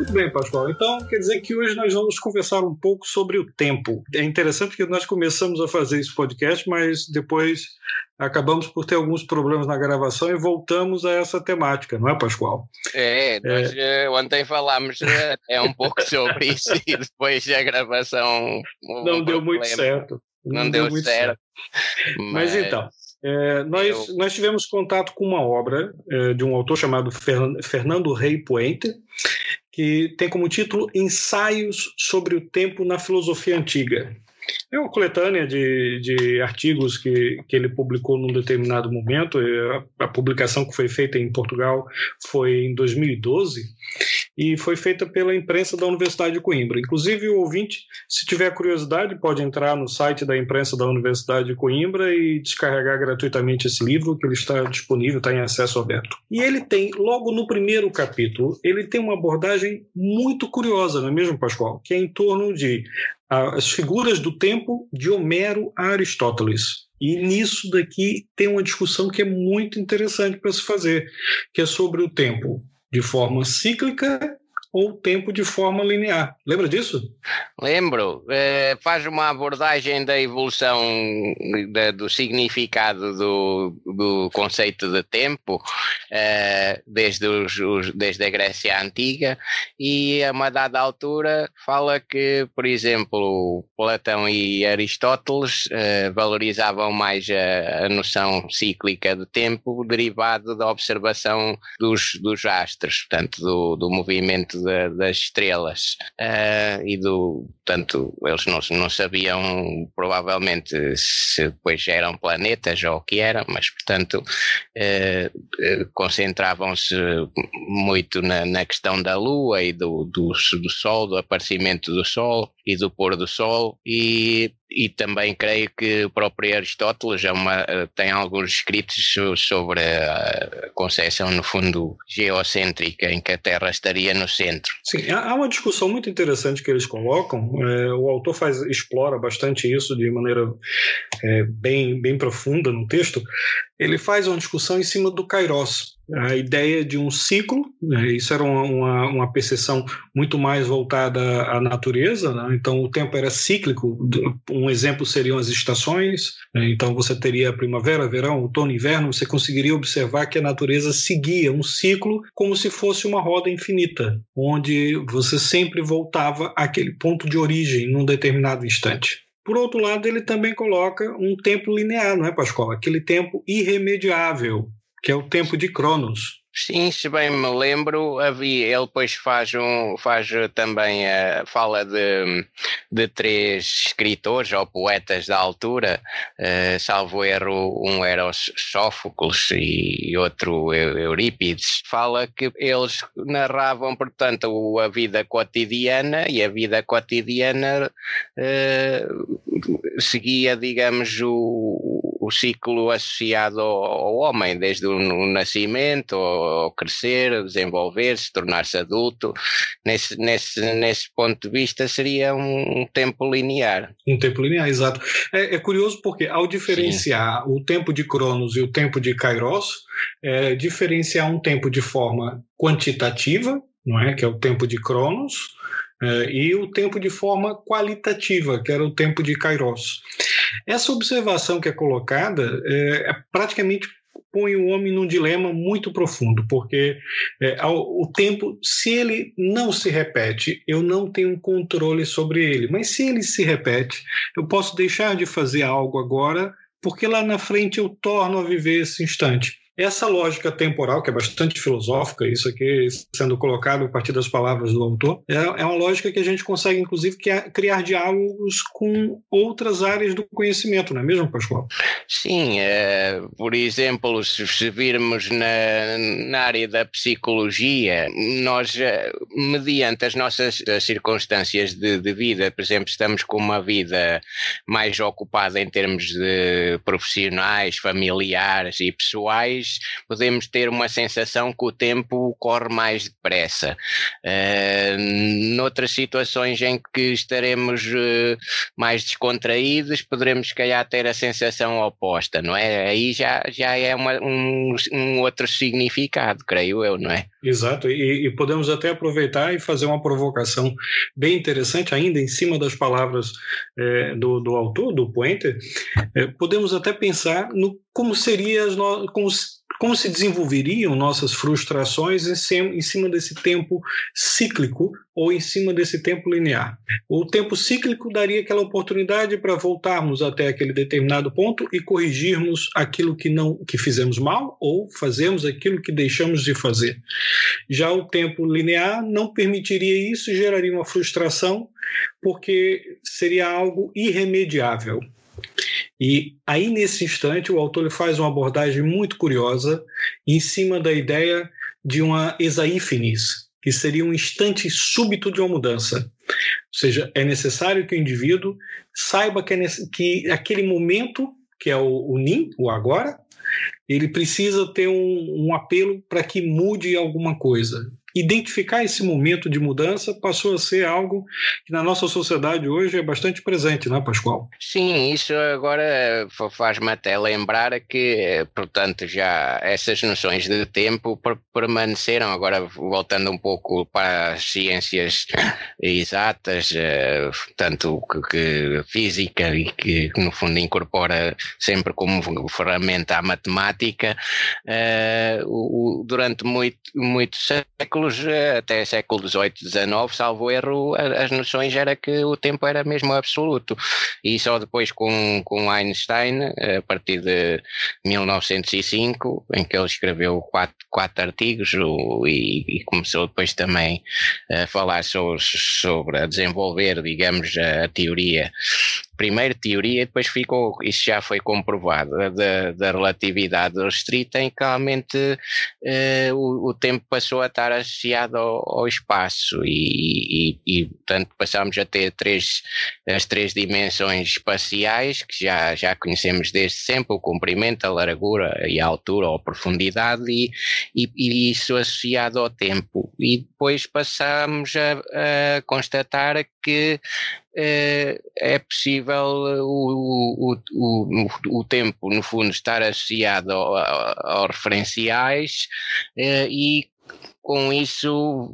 Muito bem, Pascoal. Então, quer dizer que hoje nós vamos conversar um pouco sobre o tempo. É interessante que nós começamos a fazer esse podcast, mas depois acabamos por ter alguns problemas na gravação e voltamos a essa temática, não é, Pascoal? É, nós é... ontem falámos é um pouco sobre isso e depois a gravação. Não deu muito certo. Não, não deu, deu, muito certo. certo. Mas... mas então. É, nós, eu... nós tivemos contato com uma obra é, de um autor chamado Fernando Rey Puente, que tem como título Ensaios sobre o Tempo na Filosofia Antiga. É uma coletânea de, de artigos que, que ele publicou num determinado momento. A, a, publicação que foi feita em Portugal foi em 2012 e foi feita pela imprensa da Universidade de Coimbra. Inclusive, o ouvinte, se tiver curiosidade, pode entrar no site da imprensa da Universidade de Coimbra e descarregar gratuitamente esse livro, que ele está disponível, está em acesso aberto. E ele tem, logo no primeiro capítulo, ele tem uma abordagem muito curiosa, não é mesmo, Pascoal? Que é em torno de as figuras do tempo de Homero a Aristóteles. E nisso daqui tem uma discussão que é muito interessante para se fazer, que é sobre o tempo de forma cíclica ou tempo de forma linear. Lembra disso? Lembro. Uh, faz uma abordagem da evolução de, do significado do, do conceito de tempo uh, desde, os, os, desde a Grécia Antiga e a uma dada altura fala que, por exemplo, Platão e Aristóteles uh, valorizavam mais a, a, noção cíclica do tempo derivado da observação dos, dos astros, portanto, do, do movimento da, das estrelas. Uh, e do, portanto, eles não, não sabiam provavelmente se depois eram planetas ou o que eram, mas portanto uh, concentravam-se muito na, na, questão da Lua e do, do, do Sol, do aparecimento do Sol e do pôr do Sol e e também creio que o próprio Aristóteles é uma, tem alguns escritos sobre a concepção, no fundo, geocêntrica, em que a Terra estaria no centro. Sim, há uma discussão muito interessante que eles colocam. É, o autor faz, explora bastante isso de maneira é, bem, bem profunda no texto. Ele faz uma discussão em cima do Kairos, a ideia de um ciclo, né? isso era uma, uma, uma, percepção muito mais voltada à natureza, né? então o tempo era cíclico, um exemplo seriam as estações, né? então você teria primavera, verão, outono, inverno, você conseguiria observar que a natureza seguia um ciclo como se fosse uma roda infinita, onde você sempre voltava àquele ponto de origem num determinado instante. Por outro lado, ele também coloca um tempo linear, não é, Pascoal? Aquele tempo irremediável, que é o tempo de Cronos. Sim, se bem me lembro, havia, ele depois faz, um, faz também a fala de, de três escritores ou poetas da altura, uh, salvo erro, um era Sófocles e outro Eurípides, fala que eles narravam, portanto, a vida cotidiana e a vida cotidiana uh, seguia, digamos, o, o ciclo associado ao, ao homem, desde o, o nascimento, ao crescer, desenvolver-se, tornar-se adulto. Nesse, nesse, nesse ponto de vista, seria um, um tempo linear. Um tempo linear, exato. É, é curioso porque, ao diferenciar Sim. o tempo de Cronos e o tempo de Kairos, é, diferenciar um tempo de forma quantitativa, não é? que é o tempo de Cronos, é, e o tempo de forma qualitativa, que era o tempo de Kairos. Essa observação que é colocada é, é praticamente põe o homem num dilema muito profundo, porque é, o tempo, se ele não se repete, eu não tenho controle sobre ele. Mas se ele se repete, eu posso deixar de fazer algo agora, porque lá na frente eu torno a viver esse instante. Essa lógica temporal, que é bastante filosófica, isso aqui sendo colocado a partir das palavras do autor, é, é uma lógica que a gente consegue, inclusive, criar diálogos com outras áreas do conhecimento, não é mesmo, Pascoal? Sim, é, por exemplo, se virmos na, na área da psicologia, nós, eh, mediante as nossas circunstâncias de, de vida, por exemplo, estamos com uma vida mais ocupada em termos de profissionais, familiares e pessoais, podemos ter uma sensação que o tempo corre mais depressa. Uh, noutras situações em que estaremos uh, mais descontraídos, poderemos, se calhar, ter a sensação oposta, não é? Aí já, já é uma, um, um outro significado, creio eu, não é? Exato, e, e, podemos até aproveitar e fazer uma provocação bem interessante, ainda em cima das palavras é, do, do autor, do Pointer, podemos até pensar no como seria as no, como, como se desenvolveriam nossas frustrações em cima, desse tempo cíclico ou em cima desse tempo linear. O tempo cíclico daria aquela oportunidade para voltarmos até aquele determinado ponto e corrigirmos aquilo que não que fizemos mal ou fazemos aquilo que deixamos de fazer. Já o tempo linear não permitiria isso e geraria uma frustração porque seria algo irremediável. E aí, nesse instante, o autor faz uma abordagem muito curiosa em cima da ideia de uma exaífinis, que seria um instante súbito de uma mudança. Ou seja, é necessário que o indivíduo saiba que, é que aquele momento, que é o, o NIM, o agora, ele precisa ter um, um apelo para que mude alguma coisa identificar esse momento de mudança passou a ser algo que na nossa sociedade hoje é bastante presente, não é, Pascoal? Sim, isso agora faz-me até lembrar que, portanto, já essas noções de tempo permaneceram, agora voltando um pouco para as ciências exatas, eh, tanto que física e que no fundo incorpora sempre como ferramenta a matemática, eh, durante muito, muitos séculos séculos, eh, até século XVIII, XIX, salvo erro, as noções era que o tempo era mesmo absoluto. E só depois com, com Einstein, a partir de 1905, em que ele escreveu quatro, quatro artigos e, e começou depois também a falar sobre, sobre a desenvolver, digamos, a teoria primeiro teoria e depois ficou, isso já foi comprovado, da, da relatividade restrita, em que realmente eh, o, o, tempo passou a estar associado ao, ao espaço e, e, e, portanto, passámos a ter três, as três dimensões espaciais que já, já conhecemos desde sempre, o comprimento, a largura e a altura ou a profundidade e, e, e isso associado ao tempo. E depois passamos a, a constatar que é, é possível o, o, o, o, tempo, no fundo, estar associado aos referenciais é, e com isso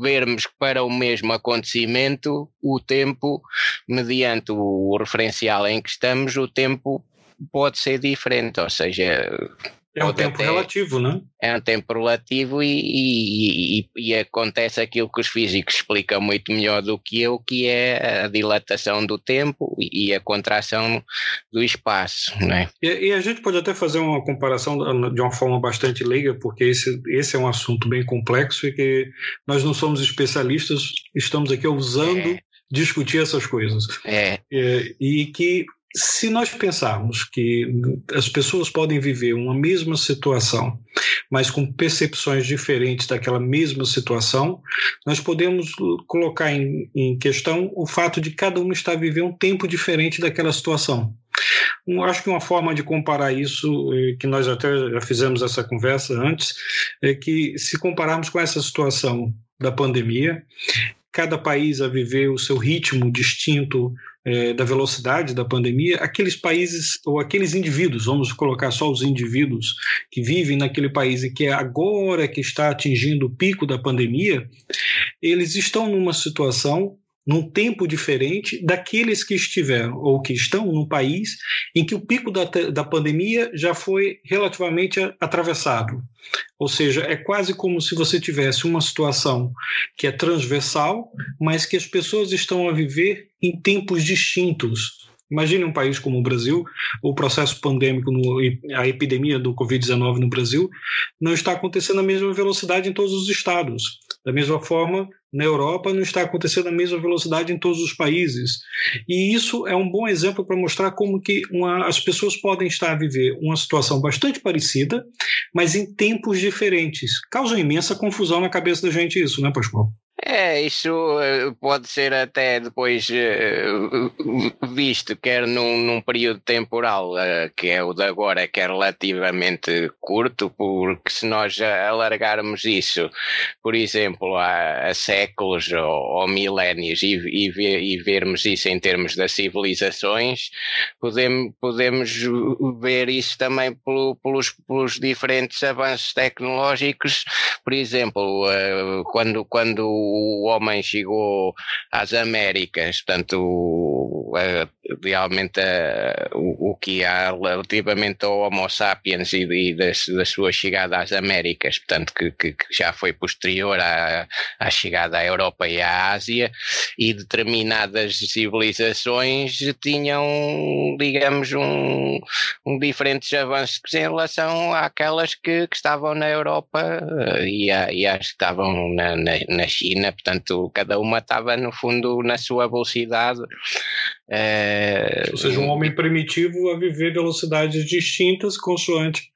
vermos que para o mesmo acontecimento o tempo, mediante o referencial em que estamos, o tempo pode ser diferente, ou seja, é um tempo relativo, não é? É um tempo relativo e, e, e, e, acontece aquilo que os físicos explicam muito melhor do que eu, que é a dilatação do tempo e, a contração do espaço, não é? E, a gente pode até fazer uma comparação de uma forma bastante leiga, porque esse, esse é um assunto bem complexo e que nós não somos especialistas, estamos aqui usando é. discutir essas coisas. É. é e que se nós pensarmos que as pessoas podem viver uma mesma situação, mas com percepções diferentes daquela mesma situação, nós podemos colocar em, em questão o fato de cada um estar vivendo um tempo diferente daquela situação. Acho que uma forma de comparar isso, eh, que nós até já fizemos essa conversa antes, é que se compararmos com essa situação da pandemia, cada país a viver o seu ritmo distinto é, da velocidade da pandemia, aqueles países ou aqueles indivíduos, vamos colocar só os indivíduos que vivem naquele país e que é agora que está atingindo o pico da pandemia, eles estão numa situação num tempo diferente daqueles que estiveram ou que estão num país em que o pico da, da pandemia já foi relativamente atravessado. Ou seja, é quase como se você tivesse uma situação que é transversal, mas que as pessoas estão a viver em tempos distintos. Imagine um país como o Brasil, o processo pandêmico, no, a epidemia do Covid-19 no Brasil, não está acontecendo à mesma velocidade em todos os estados. Da mesma forma, na Europa não está acontecendo à mesma velocidade em todos os países. E isso é um bom exemplo para mostrar como que uma, as pessoas podem estar a viver uma situação bastante parecida, mas em tempos diferentes. Causa imensa confusão na cabeça da gente isso, né, Pascoal? É, isso eh, pode ser até depois eh, visto, quer num, num período temporal, eh, que é o de agora, que é relativamente curto, porque se nós alargarmos isso, por exemplo, há séculos ou, ou milénios e, e, e, vermos isso em termos das civilizações, podemos, podemos ver isso também pelo, pelos, pelos diferentes avanços tecnológicos, por exemplo, quando, quando o homem chegou às Américas, portanto, realmente o, o, que há relativamente ao Homo sapiens e, e da, da, sua chegada às Américas, portanto, que, que, que já foi posterior à, à, chegada à Europa e à Ásia, e determinadas civilizações tinham, digamos, um, um diferentes avanços em relação àquelas que, que estavam na Europa e, a, e às que estavam na, na, na China portanto, cada uma estava no fundo na sua velocidade. É... Ou seja, um homem primitivo a viver velocidades distintas consoante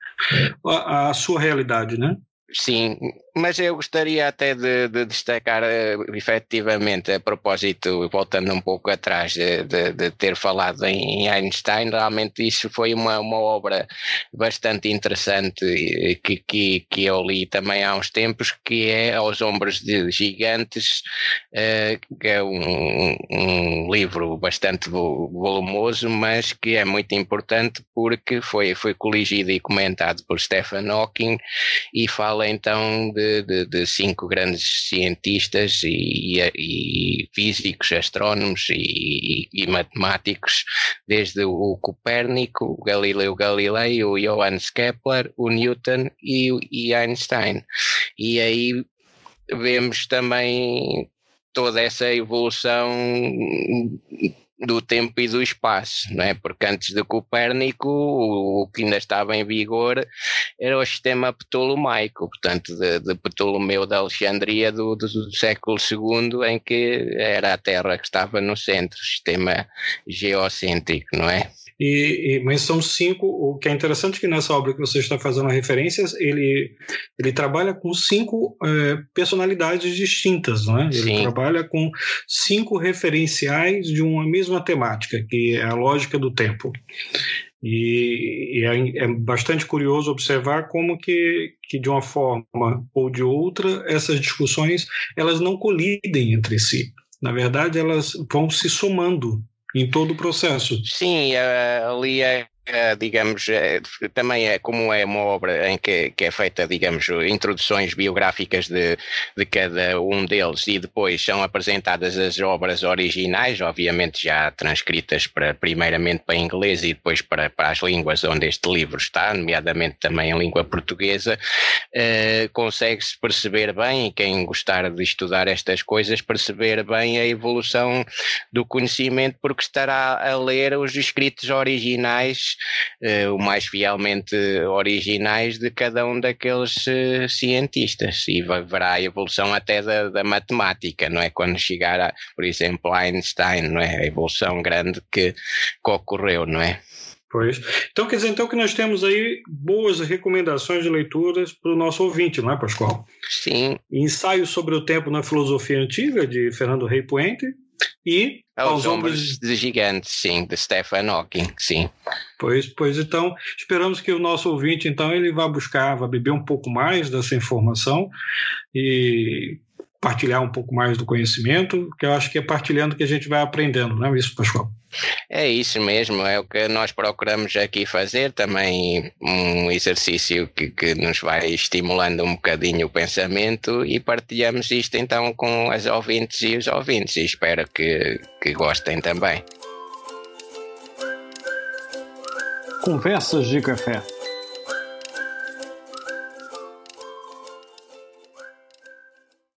a, a sua realidade, né? Sim, mas eu gostaria até de, de destacar uh, efetivamente a propósito, voltando um pouco atrás de, de, de, ter falado em Einstein, realmente isso foi uma, uma obra bastante interessante que, que, que eu li também há uns tempos, que é Aos Ombros de Gigantes, uh, que é um, um livro bastante volumoso, mas que é muito importante porque foi, foi coligido e comentado por Stephen Hawking e fala então de de, de, de cinco grandes cientistas e, e físicos, astrónomos e, e, matemáticos, desde o Copérnico, o Galileu Galilei, o Johannes Kepler, o Newton e, e Einstein. E aí vemos também toda essa evolução do tempo e do espaço, não é? Porque antes de Copérnico, o, que ainda estava em vigor era o sistema ptolomaico, portanto, de, de Ptolomeu de Alexandria do, do, do, século II, em que era a Terra que estava no centro, sistema geocêntrico, não é? E, e, mas são cinco. O que é interessante é que nessa obra que você está fazendo referências, ele, ele trabalha com cinco é, personalidades distintas, não é? Ele Sim. trabalha com cinco referenciais de uma mesma temática, que é a lógica do tempo. E, e é, é, bastante curioso observar como que, que de uma forma ou de outra essas discussões elas não colidem entre si. Na verdade, elas vão se somando em todo o processo. Sim, ali é digamos, uh, também é como é uma obra em que, que, é feita, digamos, introduções biográficas de, de cada um deles e depois são apresentadas as obras originais, obviamente já transcritas para, primeiramente para inglês e depois para, para as línguas onde este livro está, nomeadamente também em língua portuguesa, uh, consegue-se perceber bem, e quem gostar de estudar estas coisas, perceber bem a evolução do conhecimento, porque estará a ler os escritos originais uh, o mais fielmente originais de cada um daqueles uh, cientistas e verá a evolução até da, da, matemática, não é? Quando chegar, a, por exemplo, Einstein, não é? A evolução grande que, que ocorreu, não é? Pois. Então, quer dizer, então que nós temos aí boas recomendações de leituras para o nosso ouvinte, não é, Pascoal? Sim. Ensaio sobre o tempo na filosofia antiga, de Fernando Rey Puente, e aos, aos ombros de gigantes, sim, de Stephen Hawking, sim. Pois, pois então, esperamos que o nosso ouvinte, então, ele vá buscar, vá beber um pouco mais dessa informação e partilhar um pouco mais do conhecimento, que eu acho que é partilhando que a gente vai aprendendo, não é isso, Pascoal? É isso mesmo, é o que nós procuramos aqui fazer, também um exercício que, que nos vai estimulando um bocadinho o pensamento e partilhamos isto então com as ouvintes e os ouvintes e espero que, que gostem também. Conversas de Café